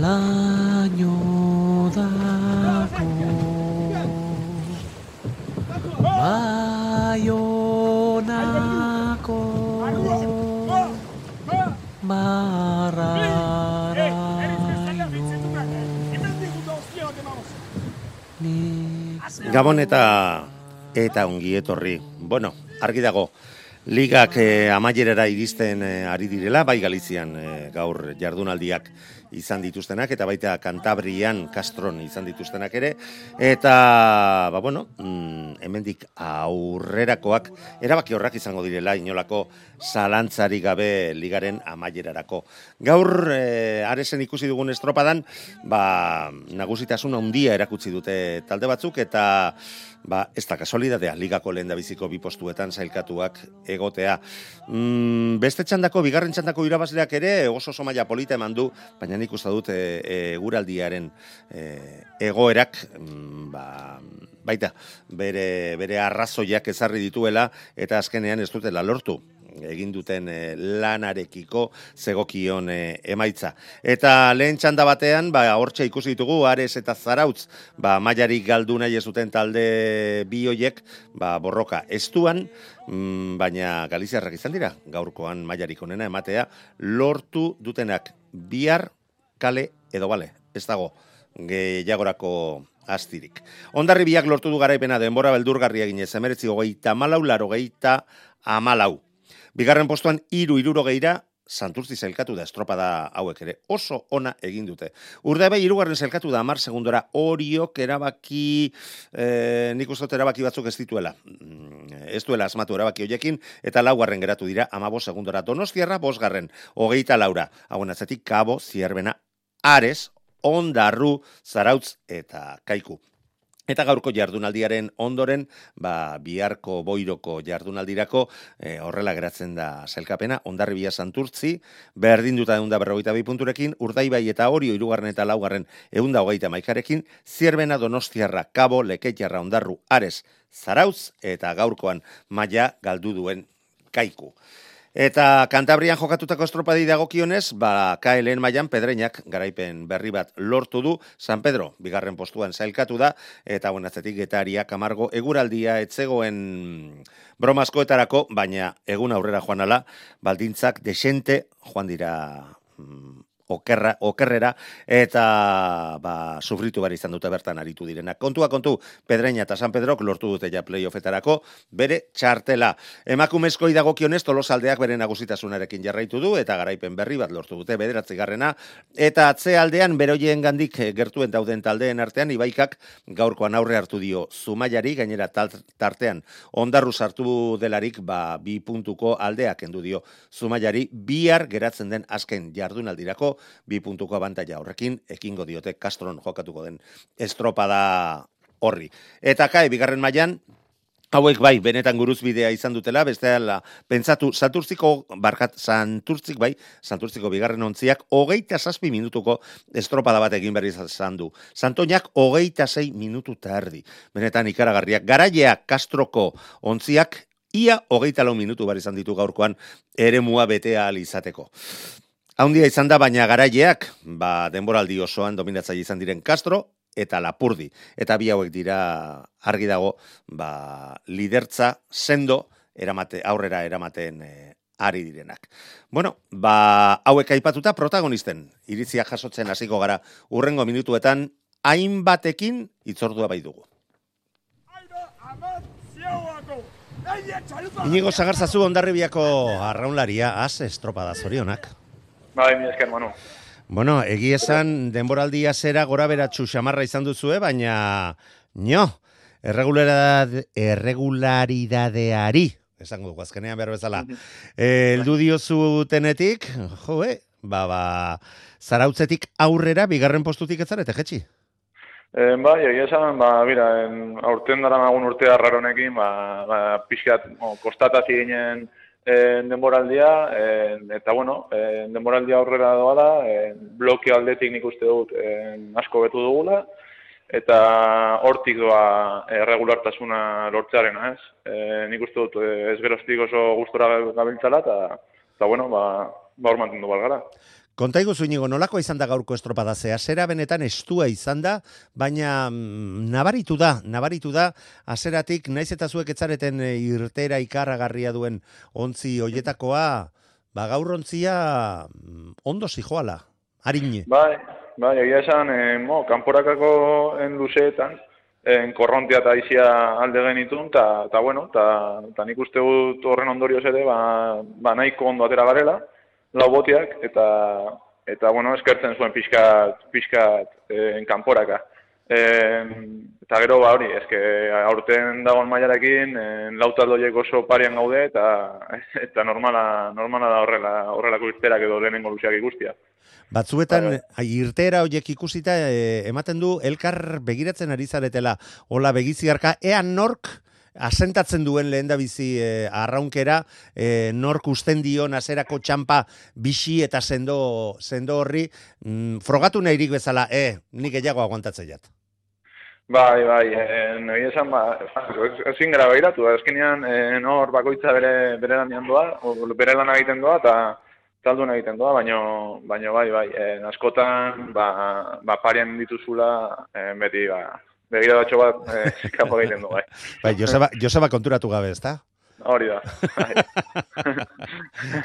laino dako Baionako barraraino Gabon eta eta ongi etorri. Bueno, argi dago, ligak eh, amaierara iristen eh, ari direla, bai Galizian eh, gaur jardunaldiak izan dituztenak, eta baita Kantabrian, Castron izan dituztenak ere, eta, ba bueno, mm, hemendik aurrerakoak, erabaki horrak izango direla, inolako zalantzari gabe ligaren amaierarako. Gaur, eh, aresen ikusi dugun estropadan, ba, nagusitasun handia erakutsi dute talde batzuk, eta ba, ez da kasolidadea, ligako lehen biziko bi postuetan zailkatuak egotea. Mm, beste txandako, bigarren txandako irabazleak ere, oso oso maila polita eman du, baina nik uste dut e, e, guraldiaren e, egoerak, mm, ba, baita, bere, bere arrazoiak ezarri dituela, eta azkenean ez dutela lortu egin duten e, lanarekiko zegokion e, emaitza. Eta lehen txanda batean, ba, hortxe ikusi ditugu, Ares eta Zarautz, ba, maiarik galdu nahi ez duten talde bi hoiek, ba, borroka estuan, mm, baina Galiziarrak izan dira, gaurkoan maiarik onena ematea, lortu dutenak bihar kale edo bale, ez dago gehiagorako astirik. Ondarri biak lortu du garaipena denbora beldurgarria ginez, emeretzi hogeita amalau, laro geita amalau. Bigarren postuan iru iruro geira, santurtzi zelkatu da estropada hauek ere. Oso ona egin dute. Urda ebe, irugarren zelkatu da amar segundora horiok erabaki, e, nik uste erabaki batzuk ez dituela. Mm, Ez duela asmatu erabaki hoiekin, eta laugarren geratu dira amabo segundora. Donostiarra bosgarren, hogeita laura. Hauen atzetik, kabo, zierbena, ares, ondarru, zarautz eta kaiku. Eta gaurko jardunaldiaren ondoren, ba, biharko boiroko jardunaldirako e, horrela geratzen da zelkapena, ondarri bia santurtzi, berdin duta eunda berrogeita bi punturekin, urdaibai eta orio irugarren eta laugarren eunda hogeita maikarekin, zierbena donostiarra, kabo, leketjarra, ondarru, ares, zarauz, eta gaurkoan maila galdu duen kaiku. Eta Kantabrian jokatutako estropadi dagokionez, ba, KLN mailan pedreinak garaipen berri bat lortu du, San Pedro, bigarren postuan zailkatu da, eta buenatzetik getaria kamargo eguraldia etzegoen bromazkoetarako, baina egun aurrera joan ala, baldintzak desente joan dira mm, okerra, okerrera, eta ba, sufritu bari izan dute bertan aritu direnak. Kontua kontu, Pedreña eta San Pedrok lortu dute ja playoffetarako, bere txartela. Emakumezko idagokionez tolosaldeak bere nagusitasunarekin jarraitu du, eta garaipen berri bat lortu dute bederatzi garrena, eta atzealdean beroien gandik gertuen dauden taldeen artean, ibaikak gaurkoan aurre hartu dio zumaiari, gainera tartean ondarru sartu delarik, ba, bi puntuko aldeak endu dio zumaiari, bihar geratzen den azken jardunaldirako, bi puntuko abantaila horrekin, ekingo diote Castron jokatuko den estropada horri. Eta kai, bigarren mailan Hauek bai, benetan guruzbidea izan dutela, besteala, pentsatu, santurtziko, barkat, santurtzik bai, santurtziko bigarren ontziak, hogeita zazpi minutuko estropada bat egin berri izan du. Santoñak hogeita zei minutu eta erdi. Benetan ikaragarriak. Garaileak Castroko ontziak, ia hogeita lau minutu bar izan ditu gaurkoan, eremua betea izateko. Haundia izan da, baina garaileak, ba, denboraldi osoan dominatzaile izan diren Castro, eta Lapurdi. Eta bi hauek dira argi dago, ba, lidertza sendo eramate, aurrera eramaten eh, ari direnak. Bueno, ba, hauek aipatuta protagonisten, iritzia jasotzen hasiko gara urrengo minutuetan, hainbatekin itzordua bai dugu. Inigo Sagarzazu ondarribiako arraunlaria, az estropada zorionak. Bai, mi esker, Manu. Bueno, egi esan denboraldia zera gora beratxu xamarra izan duzue, baina nio, erregularidad, erregularidadeari, esango dugu azkenean behar bezala, eh, heldu diozu tenetik, jo, eh, ba, ba, zarautzetik aurrera, bigarren postutik ez zarete, jetxi? E, bai, egia esan, ba, bira, en, aurten dara nagun urtea raronekin, ba, ba, pixkat, o, kostatazi ginen en, denboraldia, en, eta bueno, en, denboraldia aurrera doa da, en, bloke aldetik nik uste dut en, asko betu dugula, eta hortik doa e, regulartasuna lortzearena, ez? E, nik uste dut e, ez geroztik oso gustora gabiltzala, eta, eta bueno, ba, ba hor mantendu balgara. Kontaigu zuinigo, nolako izan da gaurko estropada zea? Zera benetan estua izan da, baina mm, nabaritu da, nabaritu da, azeratik, naiz eta zuek etzareten e, irtera ikarragarria duen ontzi hoietakoa, ba gaur ontzia mm, ondo zijoala, harine. Bai, bai, egia esan, eh, mo, kanporakako en luzeetan, en korrontia eta izia alde genitun, eta, ta, bueno, eta ta nik uste dut horren ondorioz ere, ba, ba nahiko ondo atera garela, lau botiak, eta, eta bueno, eskertzen zuen pixkat, pixkat en kanporaka. En, eta gero, ba, hori, eske, aurten dagoen mailarekin, en, lau taldoiek oso parian gaude, eta, eta normala, normala da horrela, horrelako irterak edo lehenengo luzeak ikustia. Batzuetan, Bai, ai, irtera horiek ikusita, e, ematen du, elkar begiratzen ari zaretela, hola begiziarka, ean nork, asentatzen duen lehen da bizi e, arraunkera, e, nork usten dion azerako txampa bixi eta sendo, sendo horri, mm, frogatu nahirik bezala, e, nik gehiago aguantatzen jat. Bai, bai, eh, nahi esan, ba, ezin gara behiratu, azkenean, eh, nor bakoitza bere, bere lan doa, o, bere lan egiten doa, eta taldun egiten doa, baino, baino bai, bai, eh, askotan, ba, ba parian dituzula, eh, beti, ba, begira batxo bat, eh, kapo egiten du, bai. Bai, Joseba, Joseba konturatu gabe, ezta? Hori da.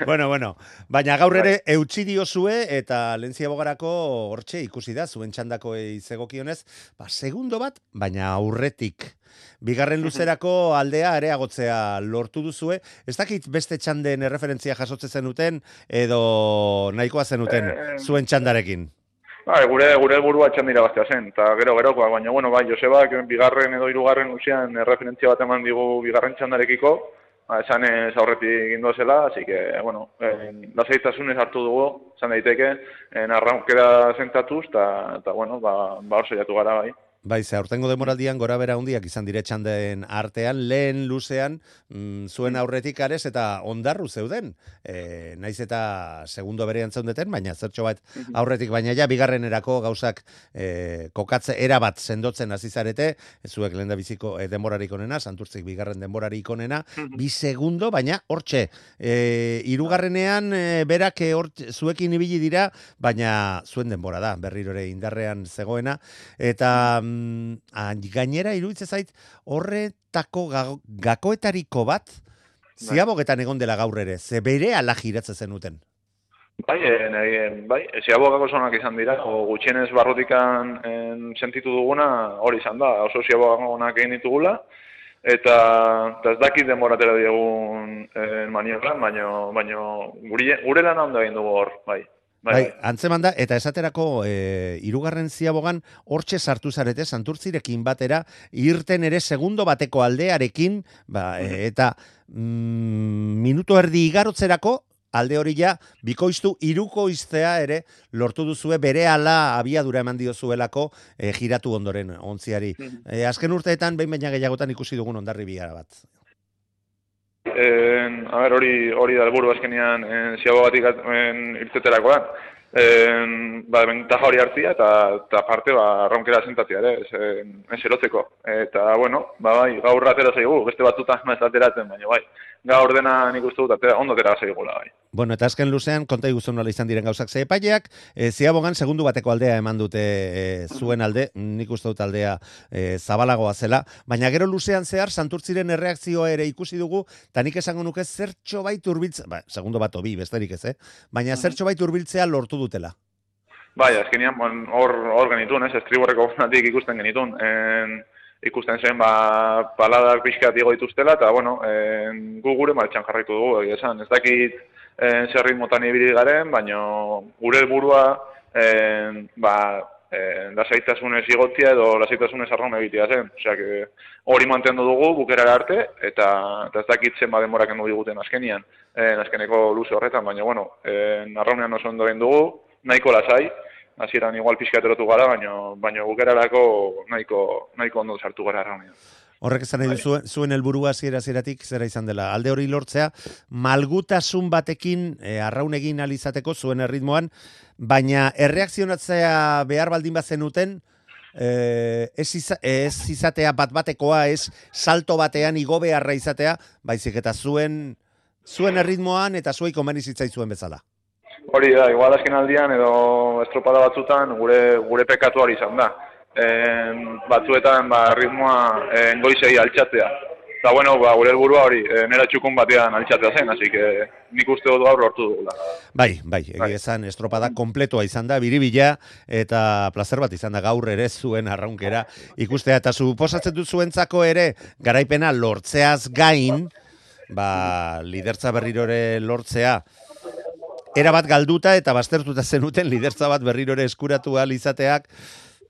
Bueno, bueno, baina gaur ere eutxi diozue eta lentzia bogarako hortxe ikusi da, zuen txandako izegokionez, ba, segundo bat, baina aurretik. Bigarren luzerako aldea areagotzea lortu duzue. Ez dakit beste txanden erreferentzia jasotze zenuten edo nahikoa zenuten Eh, zuen txandarekin. Bai, gure gure burua txandira bastea zen, eta gero gerokoa, baina bueno, bai, Josebak bigarren edo hirugarren usian referentzia bat eman digu bigarren txandarekiko, ba, esan ez aurretik gindu zela, así que, bueno, en, lasaitasunez hartu dugu, esan daiteke, en arraunkera zentatuz, eta bueno, ba, ba oso jatu gara, bai. Bai, ze aurtengo demoraldian gora bera hundiak izan dire txanden artean, lehen luzean, mm, zuen aurretik ares eta ondarru zeuden. E, naiz eta segundo berean zeundeten, baina zertxo bat aurretik, baina ja bigarrenerako gauzak e, kokatze erabat sendotzen hasi zarete, zuek lehen da biziko e, denborarik onena, santurtzik bigarren denborarik onena, bi segundo, baina hortxe, e, irugarrenean e, berak e, hort, zuekin ibili dira, baina zuen denbora da, berrirore indarrean zegoena, eta mm, ah, gainera iruditze zait horretako ga- gakoetariko bat ziabogetan egon dela gaur ere, ze bere ala giratzen zenuten. Bai, en, en, bai, ziabogako zonak izan dira, o gutxienez barrotikan en, sentitu duguna hori izan da, oso ziabogakonak egin ditugula, eta, ez dakit denboratera diegun en, maniobran, baino, baino gure, gure lan ondo egin dugu hor, bai. Bai, Bai, bai. antzeman da, eta esaterako e, irugarren ziabogan hortxe sartu zarete, santurtzirekin batera, irten ere segundo bateko aldearekin, ba, e, eta mm, minuto erdi igarotzerako, alde hori ja, bikoiztu irukoiztea ere lortu duzue bere ala abiadura eman diozuelako e, giratu ondoren ontziari. E, azken urteetan, behin baina gehiagotan ikusi dugun ondarri biara bat. En, a ber, hori hori da helburu azkenean en, ziabogatik en, irteterakoan. En, ba, bentaja hori hartzia eta, eta parte ba, arraunkera sentatzea ere, ez, ez erotzeko. Eta, bueno, ba, bai, gaur atera zaigu, beste batzutan ez ateratzen, baina bai, gaur dena nik uste dut atera, ondo atera zaigula, bai. Bueno, eta azken luzean, konta iguzu nola izan diren gauzak ze epaileak, e, ziabogan segundu bateko aldea eman dute e, zuen alde, nik uste dut aldea e, zabalagoa zela, baina gero luzean zehar, santurtziren erreakzioa ere ikusi dugu, eta nik esango nuke zertxo bait urbiltzea, ba, segundo bat obi, besterik ez, eh? baina zertxo bait urbiltzea lortu dutela. Bai, azkenean bon, hor hor genitun, ez, estriborreko gunatik ikusten genitun. En, ikusten zen, ba, paladak pixkat igo dituztela, eta, bueno, en, gu gure martxan jarraitu dugu, egia esan. Ez dakit en, zer ritmotan ibili garen, baina gure helburua en, ba, en, lasaitasunez igotzia edo lasaitasunez arraun egitea zen. Osea, que hori mantendu dugu bukerara arte, eta, eta ez dakit zen denbora kendu diguten azkenian. En azkeneko luze horretan, baina, bueno, en arraunean oso ondo dugu, nahiko lasai, hasieran igual pixka eterotu gara, baina, baina bukerarako nahiko, nahiko ondo sartu gara arraunean. Horrek esan nahi duzu, zuen helburua hasiera hasieratik zera izan dela. Alde hori lortzea, malgutasun batekin e, arraun egin alizateko zuen erritmoan, baina erreakzionatzea behar baldin bazenuten, e, ez, iza, ez izatea bat batekoa, ez salto batean igo beharra izatea, baizik eta zuen zuen erritmoan eta zuei komeni zitzaizuen bezala. Hori da, igual azken aldian edo estropada batzutan gure, gure pekatu hori izan da. En, batzuetan ba, ritmoa en, goizei altxatzea. Eta bueno, ba, gure helburua hori, e, nera txukun batean altxatzea zen, así que nik uste dut gaur lortu dugula. Bai, bai, bai. esan estropada kompletoa izan da, biribila, eta placer bat izan da gaur ere zuen arraunkera ikustea. Eta suposatzen dut zuentzako ere, garaipena lortzeaz gain, ba, lidertza berrirore lortzea, era bat galduta eta baztertuta zenuten lidertza bat berrirore eskuratu ahal izateak,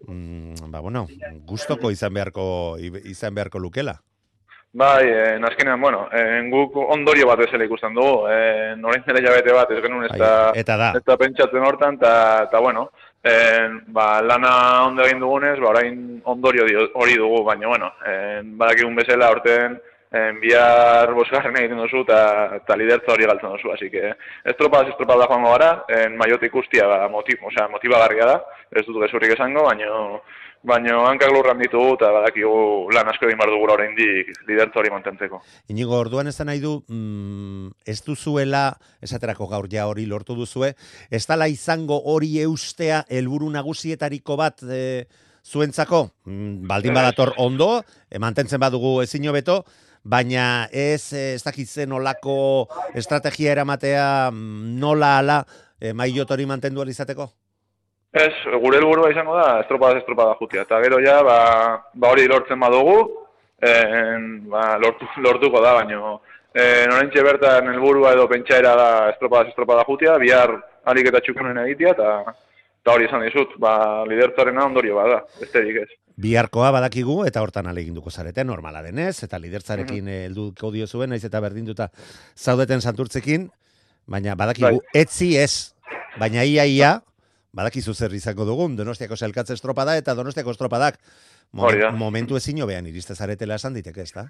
mm, ba, bueno, gustoko izan beharko, izan beharko lukela. Bai, en azkenean, bueno, en guk ondorio bat bezala ikusten dugu, en orain dela jabete bat, ez genuen ez da, eta da. ez da pentsatzen hortan, eta, bueno, en, ba, lana ondo egin dugunez, ba, orain ondorio hori dugu, baina, bueno, en, badakigun bezala orten, en, bihar bosgarren egiten duzu, eta, eta lidertza hori galtzen duzu, así que, estropada estropada joango gara, en, maiotik ikustia, ba, motiv, osea, motibagarria da, ez dut gezurrik esango, baina, baina hankak lurran ditugu eta badakigu lan asko egin behar dugula oraindik lidertza hori mantentzeko. Inigo, orduan ez nahi du, mm, ez duzuela, esaterako gaur ja hori lortu duzue, ez dala izango hori eustea helburu nagusietariko bat e, zuentzako, mm, baldin badator ondo, e, mantentzen badugu ezin hobeto, baina ez, eh, ez dakitzen olako estrategia eramatea mm, nola ala e, maillot hori mantendu izateko? Ez, gure helburua izango da estropada estropada jutia. Eta gero ja, ba, ba hori lortzen badugu, en, ba, lortu, lortuko da, baino en, orentxe bertan helburua edo pentsaera da estropada estropada jutia, bihar alik eta txukunen egitea, eta hori esan dizut, ba, lidertzarena ondorio bada, besterik ez. Biharkoa badakigu eta hortan aleginduko zarete normala denez eta lidertzarekin helduko diozuen naiz eta berdinduta zaudeten santurtzekin baina badakigu Bai. etzi ez baina ia ia badakizu zer izango dugun Donostiako selkatze estropada eta Donostiako estropadak da. momentu ezin hobean iriste zaretela esan diteke, ezta?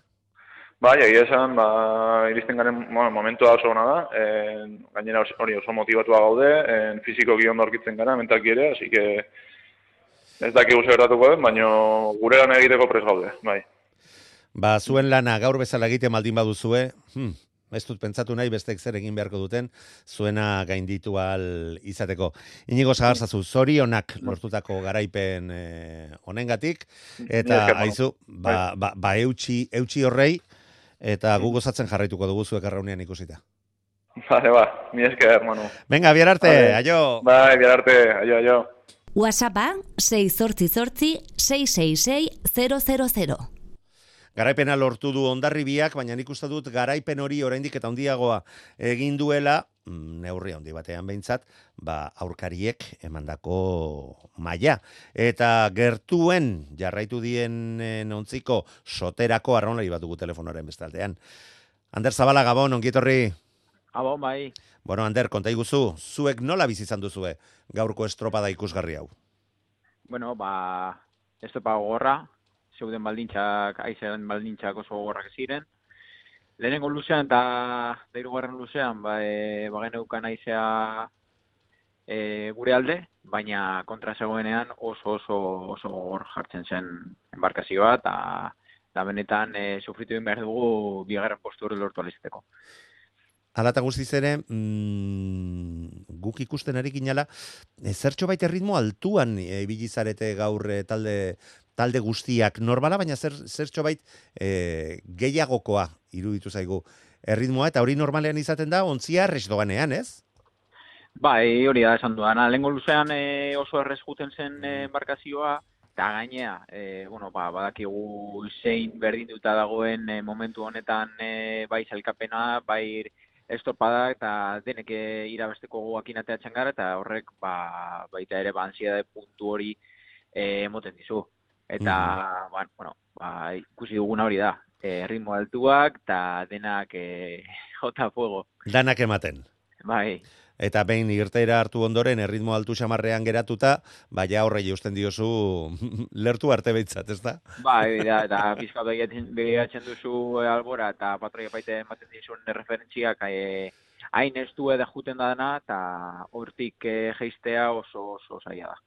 Bai, egia esan, ba, iristen garen bueno, momentua oso ona da, en, gainera hori oso motivatua gaude, en, fizikoki ondo aurkitzen gara, mentalki ere, así que ez dakigu zer gertatuko den, baina gure lan egiteko pres gaude, bai. Ba, zuen lana gaur bezala egite maldin baduzue, hmm, ez dut pentsatu nahi bestek zer egin beharko duten, zuena gainditu al izateko. Inigo zagarzazu, zorionak lortutako garaipen eh, honengatik, eta Mila esker, Manu. aizu, ba, ba, ba eutxi, eutxi horrei, eta gu gozatzen jarraituko dugu zuek arraunean ikusita. Vale, ba, mi esker, hermano. Venga, bihar arte, Vale. aio! Bai, bihar arte, aio, aio. WhatsAppa 688 666 000. Garaipena lortu du ondarribiak, baina nik uste dut garaipen hori oraindik eta handiagoa egin duela, mm, neurri handi batean behintzat, ba, aurkariek emandako maila. Eta gertuen jarraitu dien eh, ontziko soterako arraunlari bat dugu telefonoaren bestaldean. Ander Zabala Gabon, ongietorri. Abo, bai. Bueno, Ander, konta iguzu, zuek nola bizi izan duzue gaurko estropada ikusgarri hau? Bueno, ba, ez topa gogorra, zeuden baldintzak, aizean baldintzak oso gogorrak ziren. Lehenengo luzean eta da hirugarren luzean, ba, e, ba geneukan aizea e, gure alde, baina kontra zegoenean oso oso oso gogor jartzen zen embarkazioa eta da benetan e, sufritu behar dugu bigarren postu hori lortu alizateko. Hala eta guztiz ere, mm, guk ikusten ari ginala, e, zertxo baita ritmo altuan e, ibili zarete gaur e, talde, talde guztiak normala, baina zer, zertxo bait e, gehiagokoa iruditu zaigu erritmoa, eta hori normalean izaten da, ontzia doanean, ez? Bai, hori da esan dudan. Lehengo luzean e, oso errez juten zen embarkazioa, eta gainea, e, bueno, ba, badakigu zein berdinduta dagoen e, momentu honetan e, bai zailkapena, bai estorpada eta denek e, irabesteko goakin ateatzen gara, eta horrek ba, baita ere ba, ansiedade puntu hori e, emoten dizu. Eta, ba, bueno, ba, ikusi duguna hori da. e, ritmo altuak, eta denak e, jota fuego. Danak ematen. Bai, Eta behin irteera hartu ondoren erritmo altu xamarrean geratuta, baina horre eusten diozu lertu arte behitzat, ez da? bai, da, eta pizka begiratzen, duzu e, albora, eta patroia baite ematen dizun referentziak, e, hain ez du eda juten da dana, eta hortik e, geistea oso oso zaila da.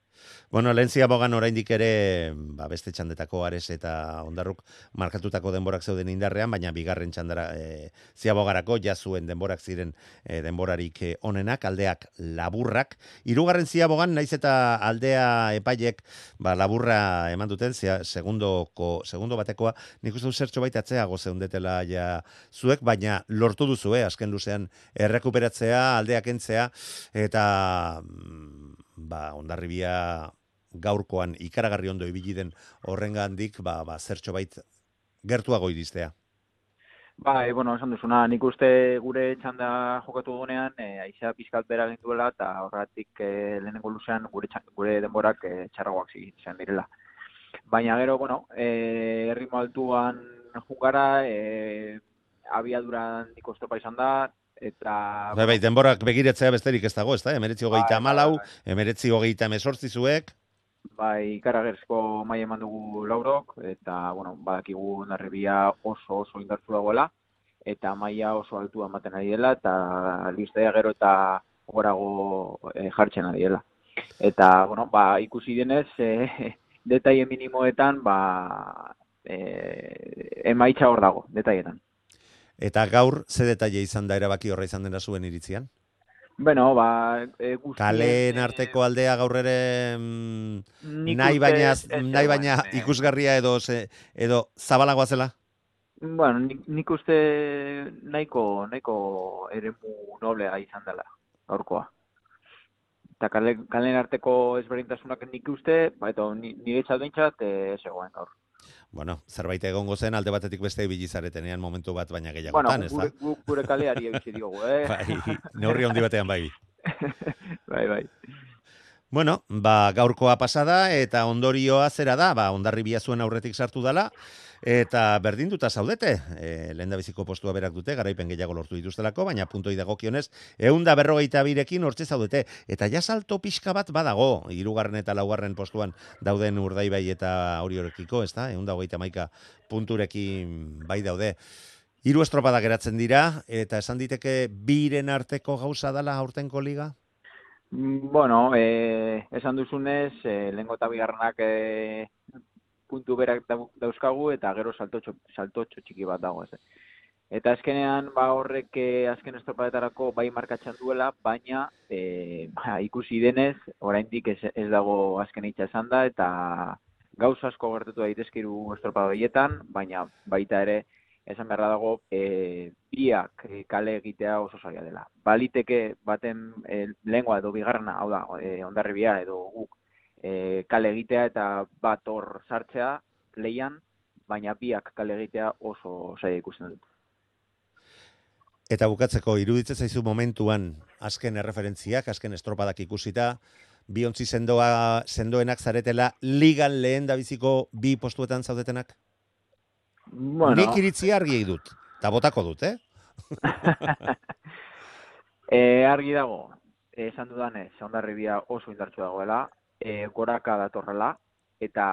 Bueno, lehen ziabogan oraindik ere, ba, beste txandetako ares eta ondarruk markatutako denborak zeuden indarrean, baina bigarren txandara e, ziabogarako jazuen denborak ziren e, denborarik e, onenak, aldeak laburrak. Hirugarren ziabogan, naiz eta aldea epaiek ba, laburra eman duten, zia, segundoko, segundo batekoa, nik uste zertxo baita atzeago zeundetela ja zuek, baina lortu duzu, eh, azken luzean, errekuperatzea, aldeak entzea, eta mm, ba, ondarribia gaurkoan ikaragarri ondo ibili den horrengandik ba, ba, zertxo bait gertuago iristea. Bai, bueno, esan duzuna, nik uste gure txanda jokatu dugunean, e, aizea pizkat bera ginduela, eta horretik e, lehenengo luzean gure, txan- gure denborak e, txarragoak izan direla. Baina gero, bueno, e, erritmo altuan jugara, e, abiadura handiko estopa izan da, eta... Bai, bai, denborak begiratzea besterik ez dago, ez da? Emeretzi hogeita Bai, amalau, bai, emeretzi hogeita emesortzi zuek, bai, ikaragertzko mai eman dugu laurok, eta, bueno, badakigu narribia oso oso indartzu dagoela, eta maila oso altua ematen ari dela, eta listea gero eta gorago e, jartzen ari dela. Eta, bueno, ba, ikusi denez, e, detaile minimoetan, ba, e, emaitza hor dago, detaietan. Eta gaur ze detaile izan da erabaki horra izan dena zuen iritzian? Bueno, ba, e, guztien, Kaleen e, arteko aldea gaur ere mm, nahi baina, ez nahi zegoen, baina e, ikusgarria edo, ze, edo zabalagoa zela? Bueno, nik, nik uste nahiko, nahiko eremu noblea izan dela, gaurkoa. Eta kale, kalen arteko ezberdintasunak nik uste, ba, eta ni- nire txat behintzat, eh, ez egoen gaur. Bueno, zerbait egongo zen alde batetik beste ibili zaretenean momentu bat baina Bueno, gehiagotan, ez da? gure, gure kaleari eutxi diogu, eh? Bai, neurri handi batean bai. bai, bai. Bueno, ba, gaurkoa pasada eta ondorioa zera da, ba, ondarribia zuen aurretik sartu dala, eta berdinduta zaudete, e, lehen biziko postua berak dute, garaipen gehiago lortu dituztelako, baina puntoi dagokionez, egun da berrogeita birekin hortze zaudete, eta ja salto pixka bat badago, hirugarren eta laugarren postuan dauden urdaibai eta hori horrekiko, ez da, egun da hogeita maika punturekin bai daude. Hiru estropada geratzen dira, eta esan diteke biren arteko gauza dala aurtenko liga? Mm, Bueno, eh, esan duzunez, eh, lehengo eta bigarrenak eh, puntu berak dau- dauzkagu eta gero saltotxo, saltotxo txiki bat dago ez. Eta azkenean, ba horrek azken estropadetarako bai markatzen duela, baina eh, ba, ikusi denez, oraindik ez, ez dago azken hitza esan da, eta gauza asko gertatu daitezkiru estropada horietan, baina baita ere, esan beharra dago, e, biak e, kale egitea oso zaila dela. Baliteke baten e, lengua edo bigarrena, hau da, e, ondarribia edo guk e, kale egitea eta bat hor sartzea leian, baina biak kale egitea oso zaila ikusten dut. Eta bukatzeko iruditzen zaizu momentuan azken erreferentziak, azken estropadak ikusita, biontzi sendoa, sendoenak zaretela ligan lehen da biziko bi postuetan zaudetenak? Bueno, Nik iritzi argi dut, eta botako dut, eh? e, argi dago, esan dudanez, ondarribia oso indartsu dagoela, e, goraka datorrela, eta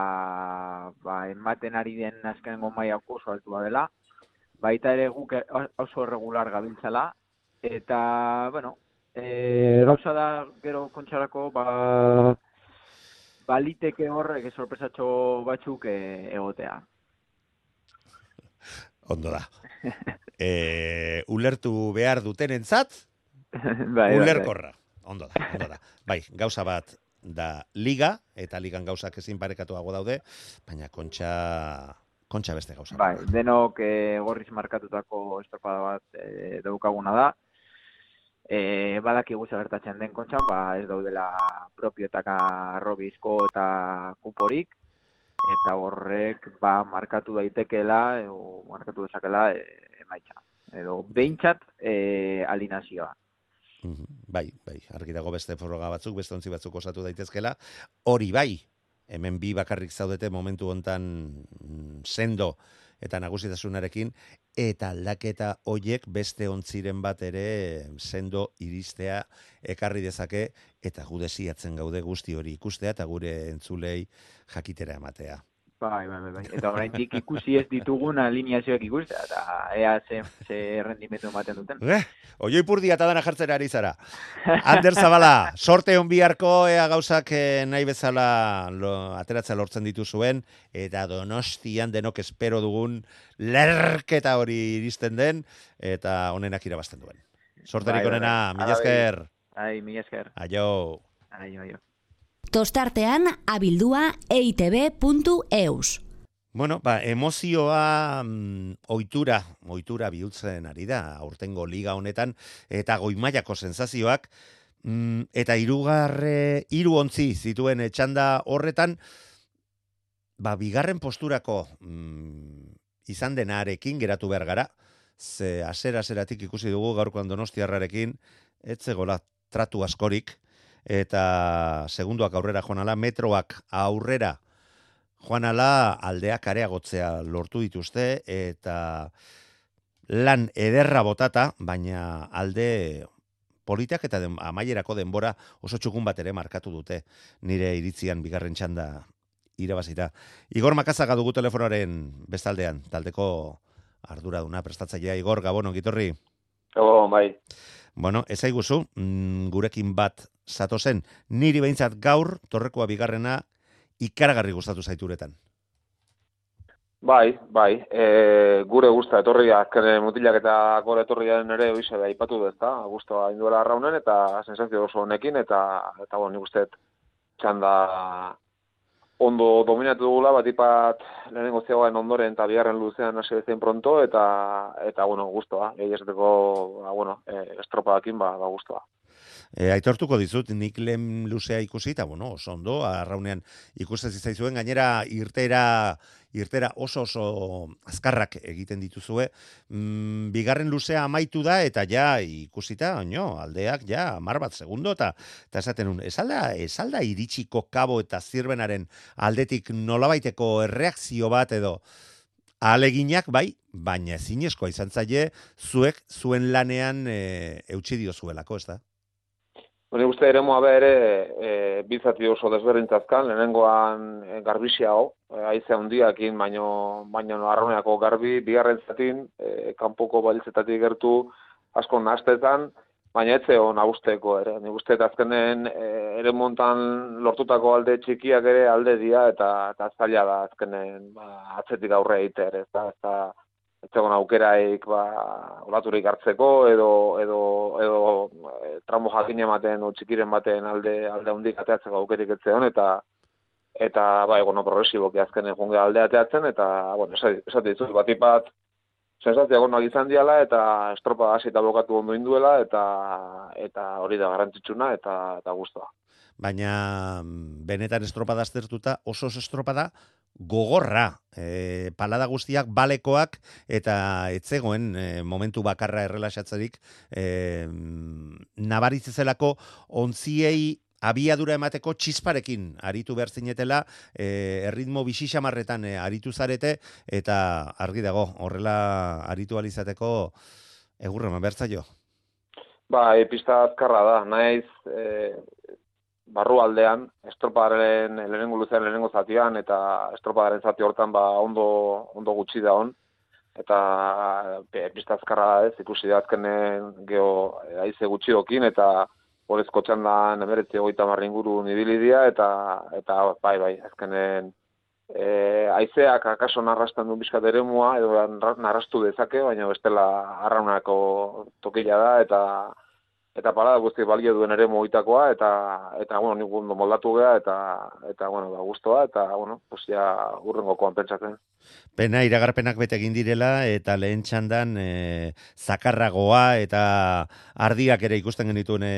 ba, ematen ari den azkenengo maila oso altua dela, baita ere guk e- oso regular gabiltzala, eta, bueno, e, gauza da gero kontxarako, ba, baliteke horrek sorpresatxo batzuk e, egotea. Ondo da. E, ulertu behar dutenentzat, bai, bai, bai. ulerkorra. Ondo da, ondo da. Bai, gauza bat da liga, eta ligan gauzak ezin parekatuago daude, baina kontxa, kontxa beste gauza. Bai, denok e, gorriz markatutako estropada bat e, daukaguna da. E, badakigu zer gertatzen den kontxan, ba ez daudela propiotaka robizko eta kuporik, eta horrek ba markatu daitekeela, edo markatu dezakela e, emaitza. Edo behintzat e, alinazioa. Mhm, Bai, bai, argi dago beste foroga batzuk, beste ontzi batzuk osatu daitezkela. Hori bai, hemen bi bakarrik zaudete momentu hontan mm, sendo eta nagusitasunarekin, eta aldaketa hoiek beste ontziren bat ere sendo iristea ekarri dezake, eta gudesiatzen gaude guzti hori ikustea, eta gure entzulei jakitera ematea. Bai, bai, bai, bai. Eta oraindik ikusi ez ditugun alineazioak ikustea, eta ea ze, ze rendimendu ematen duten. Eh, oioi purdi eta dana jartzera ari zara. Ander Zabala, sorte hon biharko ea gauzak eh, nahi bezala lo, ateratza lortzen ditu zuen, eta donostian denok espero dugun lerketa hori iristen den, eta honenak irabazten duen. Sorterik Bai, bai, onena, bai. mila esker. Ai, mila esker. Aio. Ai, ai, ai. Tostartean abildua eitb.eus. Bueno, ba, emozioa mm, ohitura, ohitura bihurtzen ari da, aurtengo liga honetan, eta goimaiako sensazioak, mm, eta irugarre, hiru ontzi zituen etxanda horretan, ba, bigarren posturako mm, izan denarekin geratu behar gara, ze asera aseratik ikusi dugu gaurkoan donostiarrarekin, ez zegoela tratu askorik, eta segunduak aurrera joan ala, metroak aurrera joan ala aldeak areagotzea lortu dituzte, eta lan ederra botata, baina alde politak eta den, amaierako denbora oso txukun bat ere markatu dute nire iritzian bigarren txanda irabazita. Igor Makazaga dugu telefonoaren bestaldean, taldeko arduraduna prestatzailea Igor Gabon ongitorri. Gabo, bai. Bueno, ez aiguzu, mm, gurekin bat zatozen, niri behintzat gaur, torrekoa bigarrena, ikaragarri gustatu zaituretan. Bai, bai. E, gure gusta etorriak, ere mutilak eta gora etorriaren ere oize da ipatu du, ezta? Gustoa induela arraunen eta sensazio oso honekin eta eta bueno, nik uste txanda ondo dominatu dugula, bat ipat lehenengo zegoen ondoren eta bigarren luzean hasi bezain pronto eta eta bueno. Gehi esateko, ba, bueno, e, estropadakin ba, ba gustoa. E, aitortuko dizut, nik lehen luzea ikusi, eta bueno, oso ondo, arraunean ikusten zitzaizuen, gainera irtera, irtera oso oso azkarrak egiten dituzue. Mm, bigarren luzea amaitu da, eta ja ikusita, oino, aldeak ja, mar bat segundo, eta, eta esaten un, esalda, esalda iritsiko kabo eta zirbenaren aldetik nolabaiteko erreakzio bat edo, Aleginak bai, baina ezinezkoa izan zaie zuek zuen lanean e, eutxi diozuelako, ez da? Hori uste ere moa ere e, bizati oso desberdintzazkan, lehenengoan e, garbixia hau, e, aize handiakin, baino, baino arroneako garbi, bigarren zatin, e, kanpoko balitzetatik gertu asko nastetan, baina etze hon agusteko ere. Nik uste azkenen e, ere montan lortutako alde txikiak ere alde dia eta, eta zaila da azkenen ba, atzetik aurre egite ere. Ez da, ez da, zegoen aukeraik ba, olaturik hartzeko edo, edo, edo e, tramo jakin ematen o txikiren baten alde alde hundik ateatzeko aukerik ez zegoen eta eta bai, bueno, progresiboki azkenen junge alde ateatzen eta, bueno, esate ditut, bat ipat, sensazioak onak izan diala eta estropa hasi eta bokatu ondo induela eta eta hori da garrantzitsuna eta eta gustoa. Baina benetan estropada aztertuta oso estropada gogorra, e, palada guztiak balekoak eta etzegoen e, momentu bakarra errelaxatzerik e, nabaritzezelako ontziei abiadura emateko txisparekin aritu behar zinetela, e, erritmo bisixamarretan e, aritu zarete, eta argi dago, horrela aritu alizateko egurra eman behar zaio. Ba, e, pista azkarra da, naiz e, barru aldean, estropadaren lehenengo luzean lehenengo zatian, eta estropadaren zati hortan ba, ondo, ondo gutxi da hon, eta e, pista azkarra da ez, ikusi da azkenen geho e, aize gutxiokin, eta Horezko txandan emeretzi egoita inguru nibilidia, eta, eta bai, bai, azkenen e, aizeak akaso narrastan du bizkat ere edo narrastu dezake, baina bestela arraunako tokila da, eta eta parada guzti balio duen ere mogitakoa, eta, eta bueno, nik ondo moldatu geha, eta, eta bueno, ba, guztoa, eta, bueno, pues ja, urrengokoan pentsatzen. Pena, iragarpenak bete egin direla, eta lehen txandan e, zakarragoa, eta ardiak ere ikusten genituen e,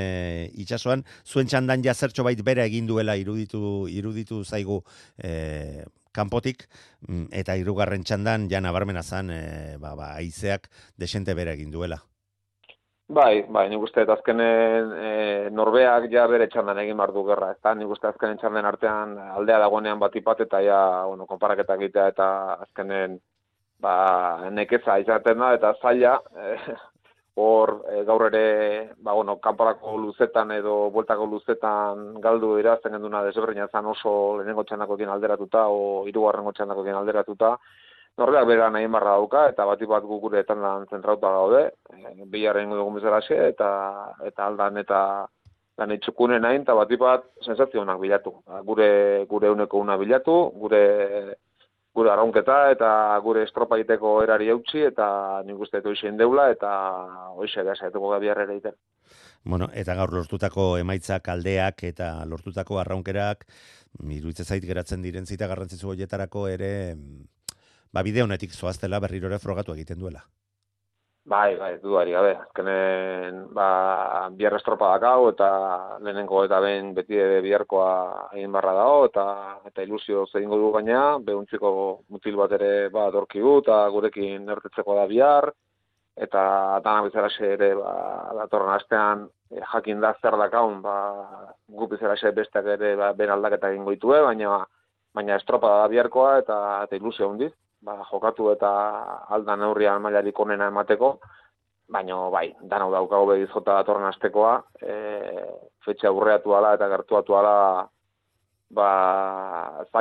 itxasuan, zuen txandan jazertxo bait bera egin duela iruditu, iruditu zaigu e, kanpotik, mm, eta hirugarren txandan ja nabarmena zan, e, ba, ba, aizeak desente bera egin duela. Bai, bai, nik uste azkenen e, norbeak ja bere txandan egin behar du gerra, ez nik uste azkenen txandan artean aldea dagoenean bat ipat eta ja, bueno, konparaketak egitea eta azkenen ba, nekeza izaten da, eta zaila, eh, hor e, gaur ere, ba, bueno, kanporako luzetan edo bueltako luzetan galdu dira, zen genduna desberdina zan oso lehenengo txandako alderatuta, o irugarrengo txandako alderatuta, Norbeak bera nahi barra dauka, eta bati bat gukuretan lan zentrauta gaude, e, biharren dugun bezalaxe, eta, eta aldan eta lan itxukunen nahi, eta bati bat sensazionak bilatu. Gure, gure uneko una bilatu, gure gure arraunketa eta gure estropa egiteko erari eutxi eta nik uste dut deula eta hoxe da saietuko gabiar ere egiten. Bueno, eta gaur lortutako emaitzak aldeak eta lortutako arraunkerak iruditzen zait geratzen diren zita garrantzitsu hoietarako ere ba bide honetik zoaztela berriro ere frogatu egiten duela. Bai, bai, duari gabe. Azkenen, ba, biarra estropa dakau, eta lehenengo eta ben beti biharkoa egin barra dago, eta eta ilusio zein du gaina, behuntziko mutil bat ere ba, dorkigu, eta gurekin ertetzeko da bihar, eta dana bizara ere, ba, datorren astean, e, jakin da zer dakaun, ba, gu bizara besteak ere, ba, ben aldaketa egin goitue, baina, baina estropa da biharkoa, eta, eta ilusio hondiz ba, jokatu eta aldan neurrian mailarik onena emateko, baina bai, dan hau daukago behiz jota datorren astekoa, e, fetxe aurreatu ala eta gertuatu ala, ba,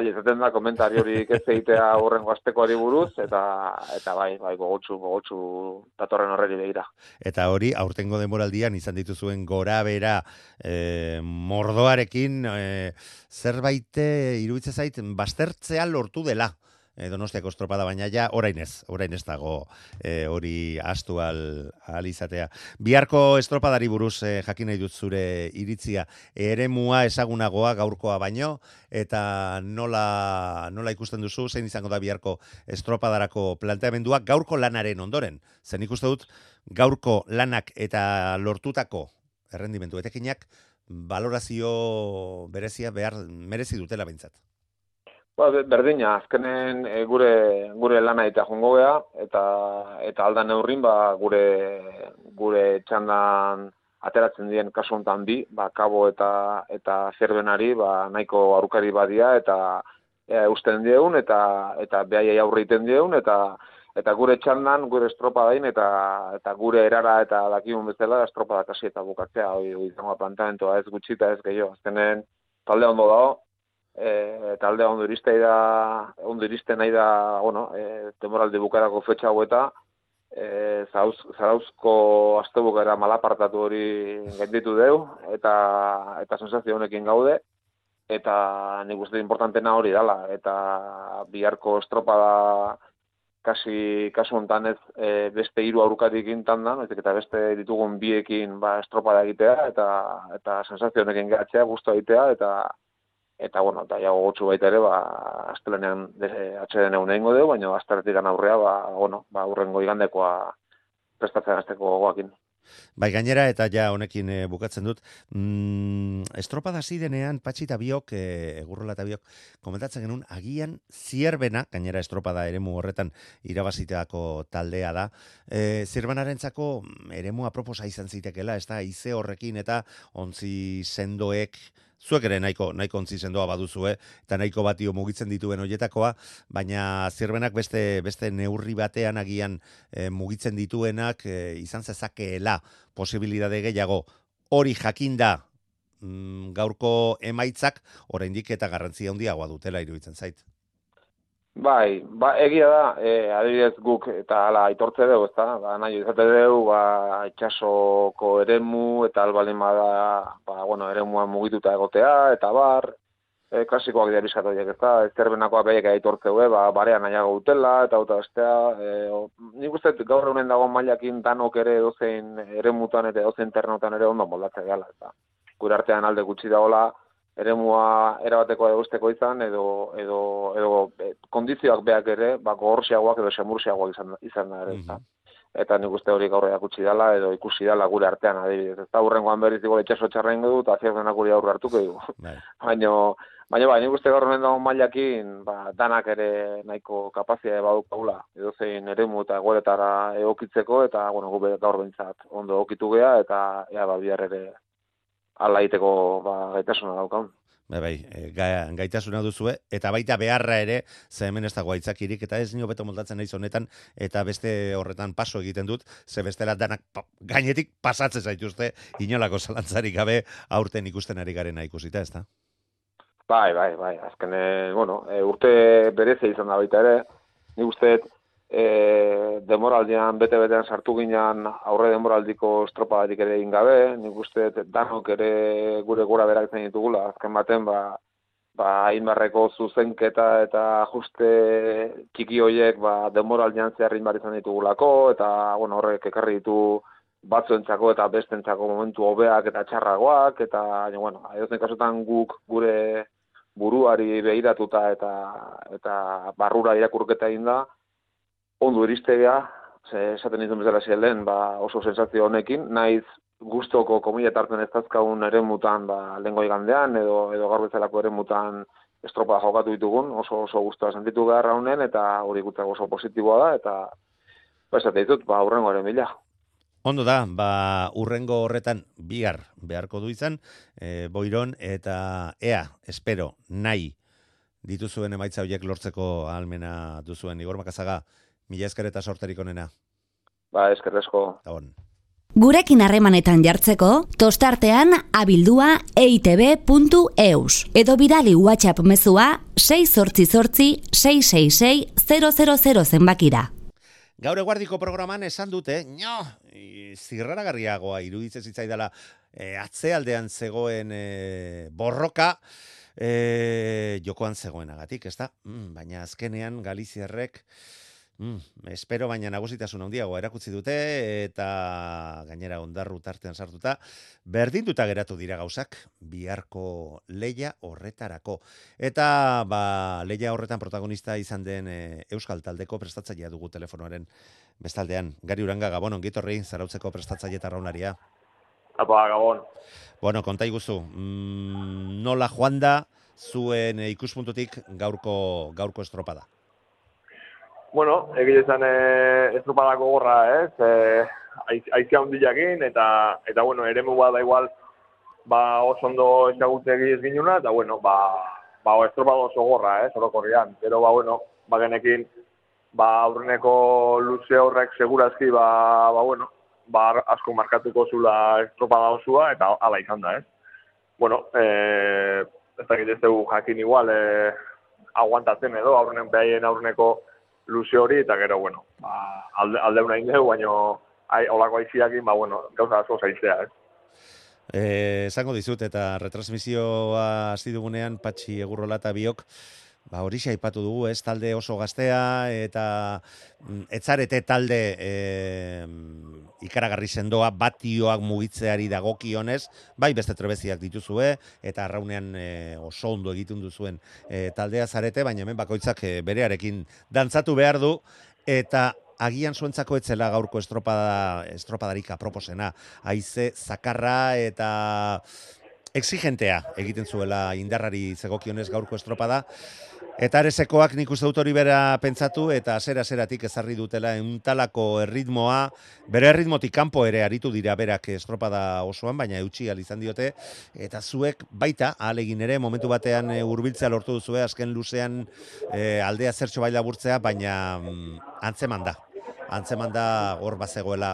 izaten da komentari hori ez egitea horrengo astekoari buruz, eta, eta bai, bai, gogotsu, gogotsu datorren horreri begira. Eta hori, aurtengo demoraldian izan dituzuen gora bera e, mordoarekin, e, zerbait iruditzen zait, bastertzea lortu dela e, Donostiako estropada baina ja orain ez, orain ez dago e, hori astu al, al izatea. Biharko estropadari buruz e, jakin nahi dut zure iritzia eremua esagunagoa gaurkoa baino eta nola, nola ikusten duzu zein izango da biharko estropadarako planteamendua gaurko lanaren ondoren. Zen ikusten dut gaurko lanak eta lortutako errendimentu etekinak valorazio berezia behar merezi dutela behintzat. Ba, berdina, azkenen e, gure gure lana eta jongo gea, eta eta aldan neurrin ba, gure gure txandan ateratzen dien kasu hontan bi, ba, kabo eta eta zerbenari ba, nahiko arukari badia eta e, usten dieun eta eta behaiai aurre iten dieun eta eta gure txandan gure estropa dain eta eta gure erara eta dakiun bezala estropa da kasi eta bukatzea hori izango planteamentoa ez gutxita ez gehiago azkenen talde ondo dago e, talde ondo iriste da ondo iriste nahi da bueno e, temoraldi bukarako fetxa hau eta e, zauz, zarauzko astebukera malapartatu hori genditu deu eta eta sensazio honekin gaude eta nik uste importantena hori dala eta biharko estropada kasi kasu hontan ez e, beste hiru aurkatik intan da, eta beste ditugun biekin ba estropada egitea eta eta sensazio honekin gatzea, gustu egitea eta eta bueno, eta ja gogotsu baita ere, ba astelenean atxeden egun egingo dugu, baina astaretik aurrea, ba bueno, ba aurrengo igandekoa prestatzen hasteko gogoakin. Bai, gainera eta ja honekin e, bukatzen dut, mm, estropada zidenean patxi eta biok, e, egurrola eta biok, komentatzen genuen, agian zierbena, gainera estropada eremu horretan irabaziteako taldea da, e, zierbenaren zako mm, eremu aproposa izan zitekela, ez da, ize horrekin eta ontzi sendoek, zuek ere nahiko nahiko ontzi sendoa baduzue eta nahiko batio mugitzen dituen hoietakoa, baina zirbenak beste beste neurri batean agian e, mugitzen dituenak e, izan zezakeela posibilitate gehiago hori jakinda mm, gaurko emaitzak oraindik eta garrantzia handiagoa dutela iruditzen zait. Bai, ba, egia da, e, adibidez guk eta ala aitortze dugu, ezta? Ba, nahi izate dugu, ba, itxasoko eremu eta albalin bada, ba, bueno, eremua mugituta egotea, eta bar, e, klasikoak dira bizkatu ez ezta? Ezterbenakoa behiek aitortze dugu, ba, barean nahiago utela, eta uta bestea, e, nik uste gaur egunen dago mailakin danok ere dozein eremutan eta dozein ternotan ere ondo moldatzea gala, eta gure artean alde gutxi dagoela, eremua erabateko egusteko izan edo edo edo e, kondizioak beak ere ba gogorsiagoak edo semursiagoak izan izan da ere mm eta nik uste hori gaur erakutsi dela edo ikusi dela gure artean adibidez ez da hurrengoan berriz digo etxaso txarren du eta zier denak guri aurre hartuko du bai. baina baina bai nik uste gaur hemen dago mailakin ba danak ere nahiko kapazia badukagula edo zein eremu eta egoretara egokitzeko eta bueno gu gaur bentsat ondo egokitu gea eta ea ba bihar ere ala egiteko ba, gaitasuna daukan. Bai, bai, e, ga, gaitasuna duzue, eta baita beharra ere, ze hemen ez dago aitzakirik, eta ez nio beto moldatzen naiz honetan, eta beste horretan paso egiten dut, ze bestela danak pa, gainetik pasatzen zaituzte, inolako zalantzarik gabe aurten ikusten ari garena ikusita, ez da? Bai, bai, bai, azken, bueno, e, urte bereze izan da baita ere, ni uste, e, demoraldian bete-betean sartu ginean aurre demoraldiko estropadatik ere egin gabe, nik uste danok ere gure gora berak zen ditugula, azken baten, ba, ba, inbarreko zuzenketa eta ajuste txiki hoiek ba, demoraldian zehar inbar izan ditugulako, eta bueno, horrek ekarri ditu batzuentzako eta bestentzako momentu hobeak eta txarragoak, eta, bueno, edozen kasutan guk gure buruari behiratuta eta eta barrura irakurketa egin da, ondo iristea, ze esaten izan bezala zielen, ba, oso sensazio honekin, naiz gustoko komila tarten ez dazkaun ere mutan, ba, lengoi gandean, edo, edo gaur bezalako ere mutan estropa jokatu ditugun, oso oso guztua sentitu beharra honen, eta hori gutako oso positiboa da, eta ba, esate ditut, ba, urrengo ere mila. Ondo da, ba, urrengo horretan bigar beharko du izan, e, boiron, eta ea, espero, nahi, dituzuen emaitza horiek lortzeko almena duzuen, Igor Makazaga, Mila esker eta sorterik onena. Ba, eskerrezko. On. Gurekin harremanetan jartzeko, tostartean abildua eitb.eus. Edo bidali WhatsApp mezua 6 sortzi sortzi 666 zenbakira. Gaur eguardiko programan esan dute, nio, zirraragarriagoa iruditzen zitzaidala e, atzealdean zegoen e, borroka, e, jokoan zegoenagatik, ez da? Mm, baina azkenean Galiziarrek Mm, espero baina nagusitasun handiago erakutsi dute eta gainera ondarru tartean sartuta berdinduta geratu dira gauzak biharko leia horretarako. Eta ba, leia horretan protagonista izan den e, Euskal Taldeko prestatzailea dugu telefonoaren bestaldean. Gari uranga Gabon, ongitorri, zarautzeko prestatzaile eta raunaria. Apa, Gabon. Bueno, konta iguzu, mm, nola joan da zuen ikuspuntutik gaurko, gaurko estropada? Bueno, egite zen e, estropadako gorra, ez? E, aizia hundiakin, eta, eta bueno, ere bat da igual, ba, oso ondo esagutze egiz ginuna, eta bueno, ba, ba, estropado oso gorra, ez? Orokorrian. Pero, ba, bueno, ba, genekin, ba, aurreneko luze horrek segurazki, ba, ba, bueno, ba, asko markatuko zula estropada osua, eta ala izan da, ez? Bueno, e, ez da ez dugu jakin igual, e, aguantatzen edo, aurrenen behaien aurreneko luze hori, eta gero, bueno, ba, alde, alde una indeu, baina ai, olako aiziakin, ba, bueno, gauza asko zaiztea, eh? Eh, esango dizut, eta retransmisioa hasi dugunean, patxi egurrola eta biok, ba, hori aipatu dugu, ez? Talde oso gaztea, eta mm, etzarete talde e, ikaragarri sendoa batioak mugitzeari dagokionez, bai beste trebeziak dituzue, eta arraunean e, oso ondo egiten duzuen e, taldea zarete, baina hemen bakoitzak e, berearekin dantzatu behar du, eta agian zuentzako etzela gaurko estropada, estropadarika proposena, haize, zakarra eta exigentea egiten zuela indarrari zegokionez gaurko estropada, Eta aresekoak nik uste dut hori bera pentsatu eta zera zeratik ezarri dutela entalako erritmoa, bere erritmotik kanpo ere aritu dira berak estropada osoan, baina eutxi izan diote, eta zuek baita, alegin ere, momentu batean e, urbiltzea lortu duzue, azken luzean e, aldea zertxo baila burtzea, baina mm, antzeman da. Antzeman da hor bazegoela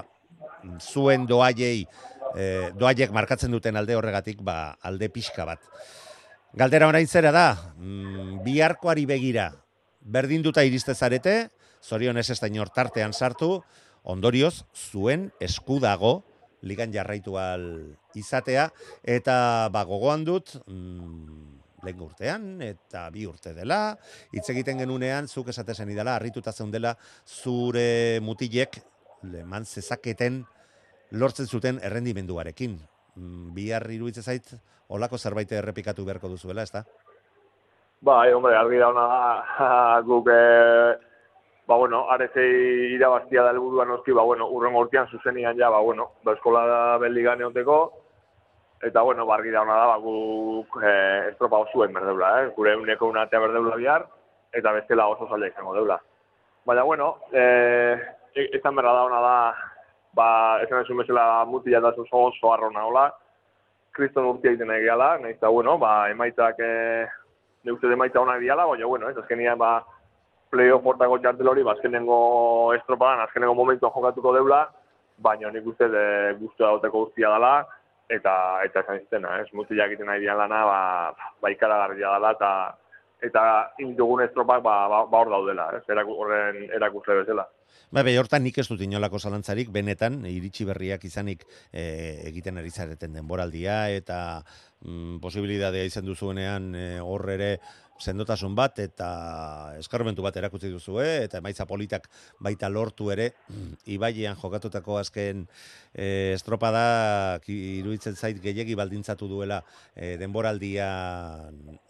zuen doaiei, e, doaiek markatzen duten alde horregatik, ba, alde pixka bat. Galdera orain zera da, mm, biharkoari begira, berdinduta iriste zarete, zorionez ez da inor tartean sartu, ondorioz, zuen eskudago, ligan jarraitu al izatea, eta ba, gogoan dut, mm, lehen urtean, eta bi urte dela, hitz egiten genunean, zuk esatezen idala, harrituta zeundela, zure mutilek, leman zezaketen, lortzen zuten errendimenduarekin. Mm, bihar iruditzen zait, olako zerbait errepikatu beharko duzuela, ezta? Bai, hombre, argi da ona guk eh ba bueno, arezei irabaztia da helburua noski, ba bueno, urrengo urtean zuzenian ja, ba bueno, ba eskola da belliga neoteko eta bueno, ba argi da ona da ba guk eh estropa osuen berdeula, eh, gure uneko una te berdeula bihar eta bestela oso zaila izango deula. Baina bueno, eh esan berra da ona da ba, esan ez umezela mutila da oso oso arrona hola, kriston urtia egiten nahi gehala, nahiz eta, bueno, ba, emaitzak, e, ne uste emaitza honak diala, baina, bueno, ez, azkenia, ba, playoff hortako txartel hori, ba, azkenengo estropadan, azkenengo momentuan jokatuko deula, baina nik uste de guztua dauteko guztia dela, eta eta esan iztena, ez, mutilak egiten nahi dian lana, ba, ba ikaragarria dela, eta eta indugun estropak ba, ba, ba hor daudela, ez, horren erakusle bezala. Ba, be, hortan nik ez dut inolako zalantzarik, benetan, iritsi berriak izanik e, egiten ari zareten denboraldia, eta mm, posibilidadea izan duzuenean e, hor ere sendotasun bat eta eskarmentu bat erakutsi duzu, eta emaitza politak baita lortu ere, ibailean jokatutako azken e, estropada iruditzen zait gehiegi baldintzatu duela e, denboraldia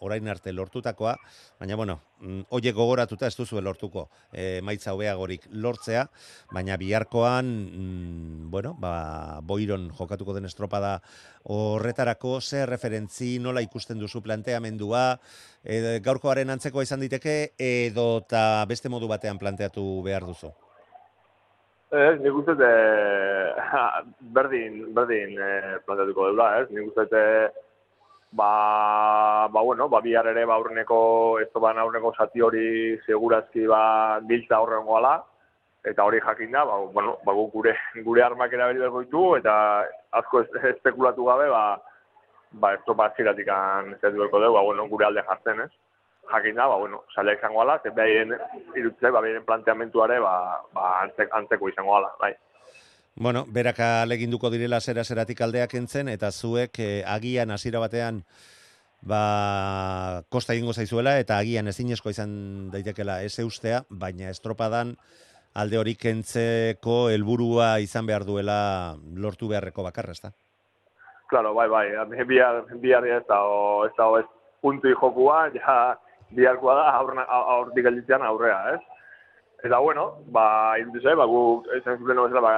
orain arte lortutakoa, baina bueno, mm, gogoratuta ez duzu lortuko e, emaitza hobeagorik lortzea, baina biharkoan, mm, bueno, ba, boiron jokatuko den estropada horretarako, ze referentzi, nola ikusten duzu planteamendua, e, gaurkoaren antzekoa izan diteke, edo eta beste modu batean planteatu behar duzu? Ez, nik uste berdin, berdin eh, planteatuko dula, ez? Nik uste ba, ba, bueno, ba, bihar ere, ba, aurreneko, ez ban aurreneko zati hori segurazki, ba, giltza horren goala, eta hori jakin da, ba, bueno, ba, gure, gure armak erabili berko ditu, eta asko espekulatu gabe, ba, ba, ez topa ziratik dugu, ba, bueno, gure alde jartzen, ez? jakin da, ba, bueno, sale izango ala, ze behien irutzei, ba, behien planteamentuare, ba, ba, antzek, antzeko izango ala, bai. Bueno, beraka leginduko direla zera zeratik aldeak entzen, eta zuek eh, agian hasiera batean, ba, kosta egingo zaizuela, eta agian ezinezko izan daitekela ez eustea, baina estropadan alde hori kentzeko helburua izan behar duela lortu beharreko bakarra, ez da? Claro, bai, bai, bihar, bihar ez da, ez da, ez puntu jokua, ja, biharkoa da aurna aurtik gelditzean aurrea, ez? Eta bueno, ba iruditzen ba gu esan zuten bezala ba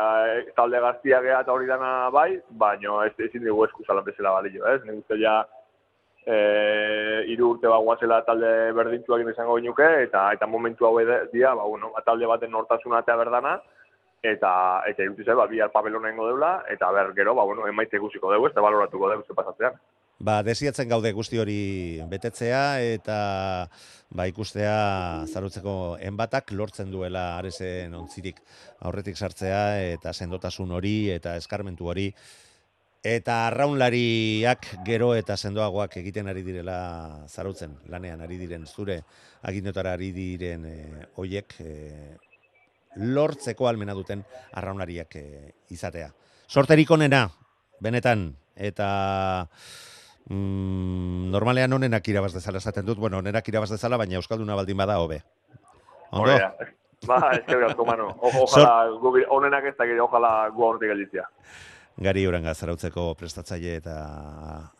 talde gaztia gea eta hori dana bai, baino ez ezin dugu esku sala bezala balio, ez? Ni gustu ja eh hiru urte ba guazela talde berdintzuak izango ginuke eta eta momentu hau dira, ba bueno, ba, talde baten nortasuna eta berdana eta eta iruditzen ba bihar papelonengo deula eta ber gero ba bueno, emaitze ikusiko dugu, eta baloratuko dugu ze pasatzean. Ba, desiatzen gaude guzti hori betetzea eta ba, ikustea zarutzeko enbatak lortzen duela aresen ontzirik aurretik sartzea eta sendotasun hori eta eskarmentu hori eta arraunlariak gero eta sendoagoak egiten ari direla zarutzen lanean ari diren zure agindotara ari diren e, oiek e, lortzeko almena duten arraunlariak e, izatea. Sorterik onena, benetan, eta mm, normalean honenak irabaz dezala esaten dut, bueno, honenak irabaz dezala, baina Euskalduna baldin bada hobe. Ondo? Ba, ez que mano. Ojalá, honenak ez dakit, ojalá gu gelditzea. Gari uranga zarautzeko prestatzaile eta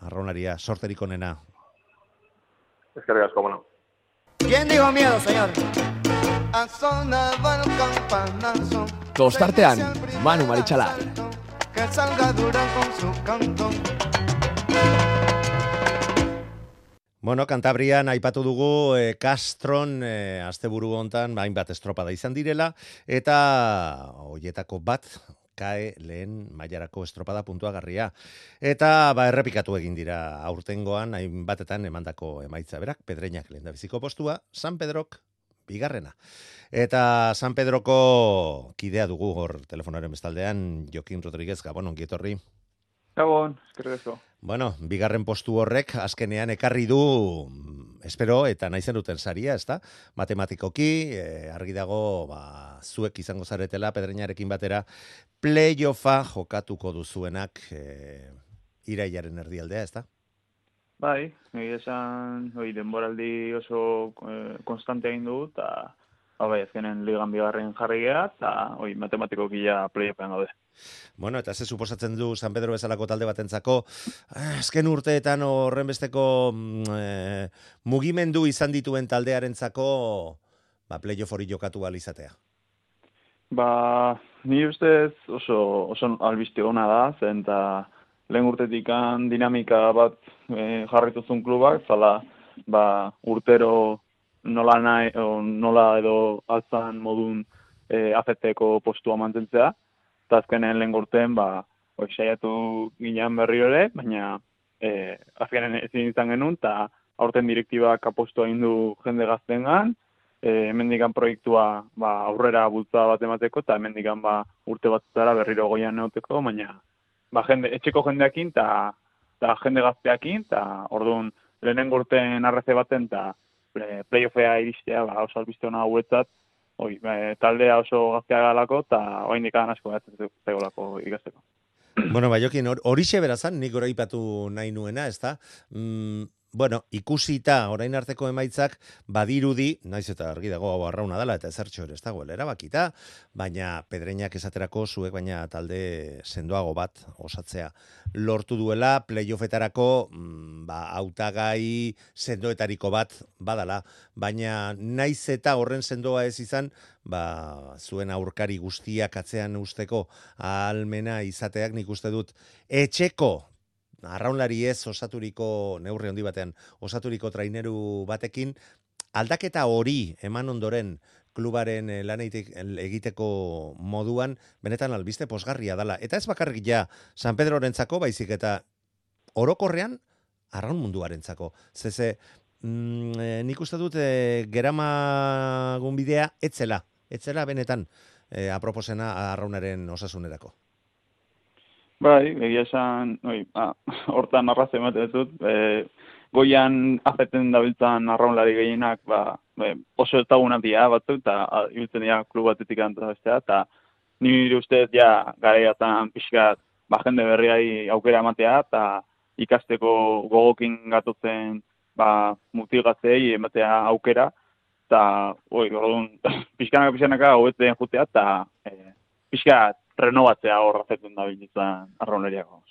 arronaria sorterik onena. Que asko, mano. ¿Quién dijo miedo, señor? Tostartean, Manu Marichalar. Que salga dura con su canto. Bueno, Cantabrian aipatu dugu e, Castron e, asteburu hontan hainbat estropada izan direla eta hoietako bat kae lehen mailarako estropada puntuagarria. Eta ba, errepikatu egin dira aurtengoan hainbatetan emandako emaitza berak, pedreinak lehen da biziko postua, San Pedrok bigarrena. Eta San Pedroko kidea dugu hor telefonaren bestaldean, Jokin Rodríguez, Gabon, ongietorri. Gabon, eskerrezo. Bueno, bigarren postu horrek azkenean ekarri du espero eta naizen duten saria, ezta? Matematikoki, e, argi dago, ba, zuek izango zaretela pedreinarekin batera playoffa jokatuko duzuenak e, irailaren erdialdea, ezta? Bai, egia esan, oi, denboraldi oso e, konstante egin du, eta bai, ezkenen ligan bigarren jarri geha, eta matematikoki ja playoffean gaude. Bueno, eta ze suposatzen du San Pedro bezalako talde batentzako, eh, azken urteetan horren besteko e, mugimendu izan dituen taldearentzako ba, playoff hori jokatu izatea? Ba, ni ustez oso, oso albizte ona da, zen eta lehen urtetik dinamika bat e, jarrituzun klubak, zala ba, urtero nola, nahi, nola edo altzan modun e, afetteko postua mantentzea, eta azkenen lehen gurten, ba, oi, saiatu ginean berri ere, baina e, azkenen ezin izan genuen, eta aurten direktibak apostu egin du jende gaztengan, e, hemendikan proiektua ba, aurrera bultza bat emateko, eta hemendikan ba, urte bat berriro goian neoteko, baina ba, jende, etxeko jendeakin eta jende gazteakin, eta orduan lehenen urten arreze baten, eta playoffea iristea, ba, oso albizte hona hauetzat, oi, ba, taldea oso gaztea galako, eta oain dikan asko bat zegolako ikasteko. Bueno, bai, jokin, horixe berazan, nik ipatu nahi nuena, ez da? Mm, bueno, ikusita orain arteko emaitzak badirudi, naiz eta argi dago hau arrauna dela eta ezertxo ere ez dago erabakita, baina pedreinak esaterako zuek baina talde sendoago bat osatzea lortu duela playoffetarako mm, ba hautagai sendoetariko bat badala, baina naiz eta horren sendoa ez izan, ba zuen aurkari guztiak atzean usteko almena izateak nik uste dut etxeko arraunlari ez osaturiko neurri handi batean osaturiko traineru batekin aldaketa hori eman ondoren klubaren eh, laneitik egiteko moduan benetan albiste posgarria dala. Eta ez bakarrik ja San Pedrorentzako baizik eta orokorrean arraun munduarentzako. Zeze mm, e, nik uste dut e, geramagun bidea etzela etzela benetan e, aproposena arraunaren osasunerako Bai, egia esan, oi, ba, hortan arraz ematen dut, e, goian azeten dabiltzan arraunlari gehienak, ba, be, oso ezaguna dira batzu, eta ibiltzen dira klub batetik bestea, eta nire ustez ja garaiatan pixkat, ba, jende berriai aukera ematea, eta ikasteko gogokin gatotzen ba, mutigatzei ematea aukera, eta, oi, gordun, pixkanaka pixkanaka hobetzen jutea, eta e, pixkat renovatzea hor azetzen da bilizan arrauneriako.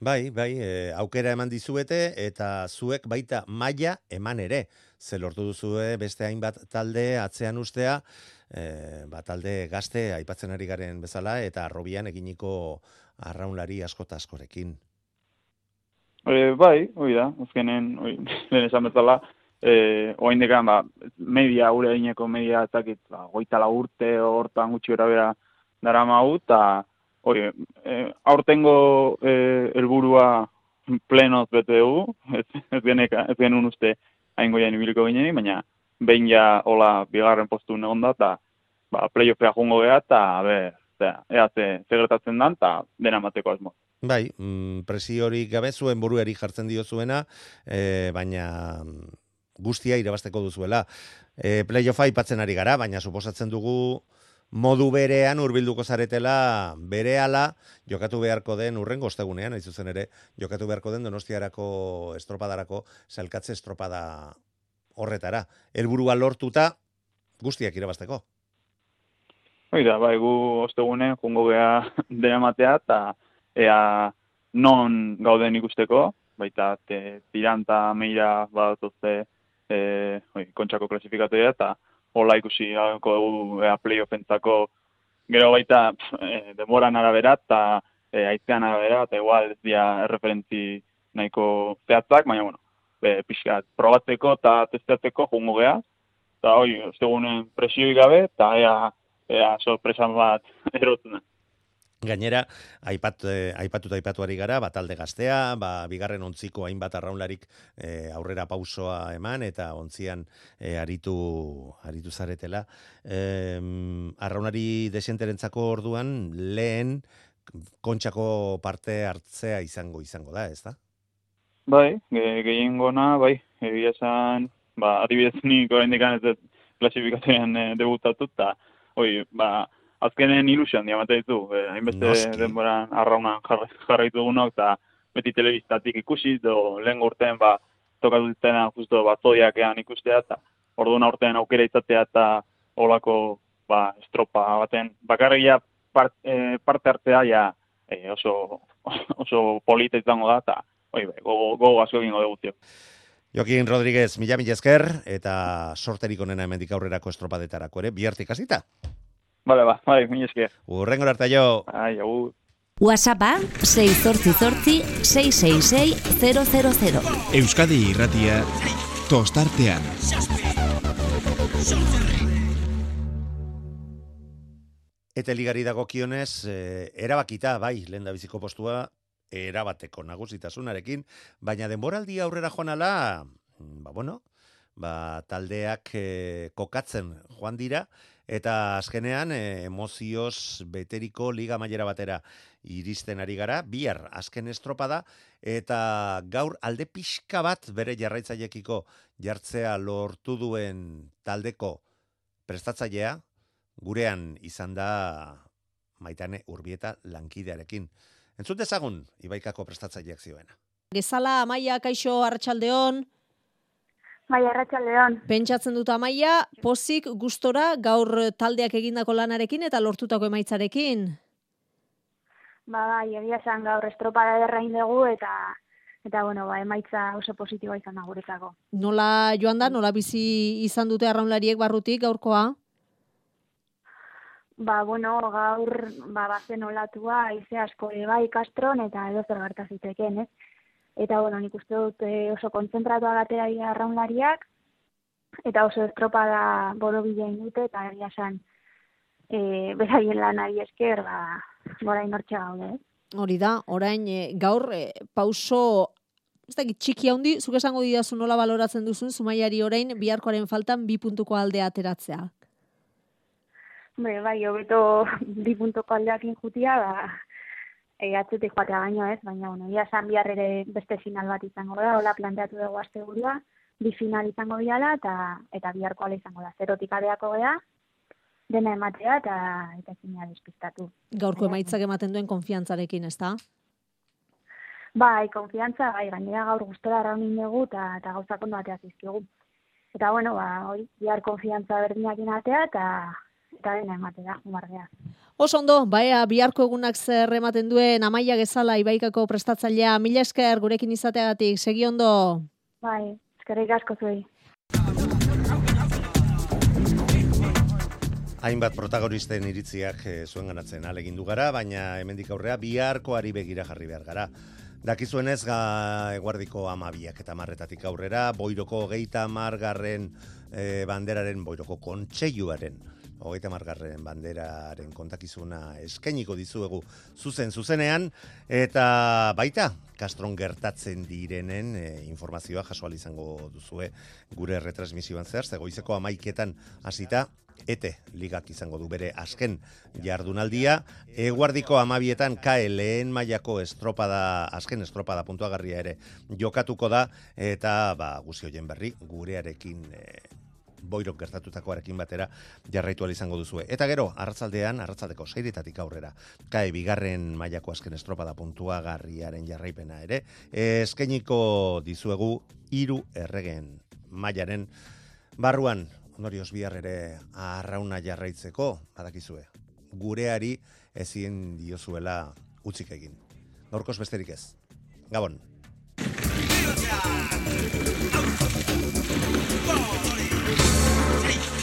Bai, bai, e, aukera eman dizuete eta zuek baita maila eman ere. Ze lortu duzue beste hainbat talde atzean ustea, e, ba, talde gazte aipatzen ari garen bezala eta arrobian eginiko arraunlari askota askorekin. E, bai, hoi da, azkenen, oi, lehen esan bezala, e, oain dekan, ba, media, ure aineko media, etakit, ba, goita urte, hortan gutxi bera, dara mau, eta oi, e, aurtengo e, elburua plenoz bete dugu, ez, ez, geneka, ez genuen uste hain goian ibiliko ginen, baina behin ja hola bigarren postu negon da, eta ba, playoffea jungo geha, eta ber, ea ze, gertatzen dan, eta dena mateko asmo. Bai, mm, presio hori gabe zuen buruari jartzen dio zuena, e, baina guztia irabasteko duzuela. E, playoffa ipatzen ari gara, baina suposatzen dugu modu berean hurbilduko zaretela berehala jokatu beharko den urrengo ostegunean hain zuzen ere jokatu beharko den Donostiarako estropadarako salkatze estropada horretara. Helburua lortuta guztiak irabasteko Oida, bai, gu ostegunen jungo gea dena matea eta ea non gauden ikusteko, baita te, tiranta meira bat oze e, oi, kontxako klasifikatoia eta hola ikusi gauko dugu ea playoffentzako gero baita e, demoran arabera eta e, aitzean arabera eta igual ez dira erreferentzi nahiko zehatzak, baina bueno, be, pixkat, probatzeko eta testatzeko jungo geha, eta hoi, segunen presioi gabe, eta ea, ea sorpresa bat erotzen Gainera, aipat, eh, aipatu aipatuari gara, bat alde gaztea, ba, bigarren ontziko hainbat arraunlarik eh, aurrera pausoa eman, eta ontzian eh, aritu, aritu zaretela. Eh, arraunari desienterentzako orduan, lehen kontxako parte hartzea izango izango da, ez da? Bai, gehien gona, bai, egia esan, ba, adibidez nik orain ez klasifikazioan e, debutatu, eta, oi, ba, azkenen ilusian diamate ditu, eh, hainbeste denboran arraunan jarraitu dugunok, eta beti telebistatik ikusi, do lehen urtean ba, tokatu ditena justo bat ean ikustea, eta orduan urtean aukera izatea eta olako ba, estropa baten. Bakarria part, e, parte hartzea ja e, oso, oso polita izango da, eta gogo, gogo asko egingo dugu Jokin Rodríguez, mila mila esker, eta sorterik onena emendik aurrerako estropadetarako ere, bihartik hasita. Vale, ba, bai, mi esker. Urrengo arte jo. Ai, agur. WhatsAppa 688-666-000 Euskadi irratia tostartean. Eta ligari dago kionez, eh, erabakita, bai, lehen da biziko postua, erabateko nagusitasunarekin, baina denboraldi aurrera joanala, ba bueno, ba, taldeak e, kokatzen joan dira, eta azkenean e, emozioz beteriko liga mailera batera iristen ari gara, bihar azken estropada, eta gaur alde pixka bat bere jarraitzaiekiko jartzea lortu duen taldeko prestatzailea, gurean izan da maitane urbieta lankidearekin. Entzut dezagun, ibaikako prestatzaileak zioena. Gezala, Amaia, Kaixo, Arratxaldeon. Bai, Arratxaldeon. Pentsatzen dut Amaia, pozik gustora gaur taldeak egindako lanarekin eta lortutako emaitzarekin. Ba, bai, egia esan gaur estropada derrain dugu eta eta bueno, ba, emaitza oso positiboa izan da guretzako. Nola joan da, nola bizi izan dute arraunlariek barrutik gaurkoa? Ba, bueno, gaur ba, bazen olatua, aize asko ere bai kastron eta edo zer gerta ziteken, ez? Eta, bueno, nik uste dut eh, oso kontzentratua gatera dira arraunlariak, eta oso estropada boro bidein dute, eta egia esan, e, beraien lanari esker, ba, gora inortxe gaude, ez? Hori da, orain e, gaur e, pauso ez da, txiki handi, zuk esango didazu nola baloratzen duzun, zumaiari orain biharkoaren faltan bi puntuko aldea ateratzea. Be, bai, hobeto bi puntuko aldeakin jutia, ba, e, atzetik joatea baino ez, baina, bueno, ia esan bihar ere beste final bat izango da, hola planteatu dugu azte burua, bi final izango diala, eta, eta biharko ala izango da, zerotik adeako gea, dena ematea eta eta zina despistatu. Gaurko emaitzak ematen duen konfiantzarekin, ez da? Bai, konfiantza, bai, gainera gaur gustora raunin dugu eta, eta gauzak ondo atea zizkigu. Eta bueno, ba, hori, bihar konfiantza berdinakin atea eta eta dena ematea, jumardea. Oso ondo, baea, biharko egunak zer ematen duen amaia gezala ibaikako prestatzailea, mila esker gurekin izateagatik, segi ondo? Bai, eskerrik asko zuei. Hainbat protagonisten iritziak e, zuen ganatzen alegin du gara, baina hemendik aurrea biharkoari begira jarri behar gara. Dakizuenez ga eguardiko amabiak eta marretatik aurrera, boiroko geita margarren e, banderaren, boiroko kontseiluaren, hogeita margarren banderaren kontakizuna eskainiko dizuegu zuzen zuzenean, eta baita, kastron gertatzen direnen e, informazioa jasoal izango duzue gure retransmisioan zehar, zegoizeko amaiketan hasita ete ligak izango du bere azken jardunaldia. Eguardiko amabietan lehen mailako estropada, azken estropada puntuagarria ere jokatuko da, eta ba, guzi hoien berri gurearekin e, boirok gertatutakoarekin batera jarraitu izango duzue. Eta gero, arratzaldean, arratzaldeko seiretatik aurrera, kae bigarren mailako azken estropada puntuagarriaren jarraipena ere, eskeniko dizuegu hiru erregen mailaren barruan ondorioz bihar ere arrauna jarraitzeko, badakizue, gureari ezin diozuela utzik egin. Gaurkoz besterik ez. Gabon.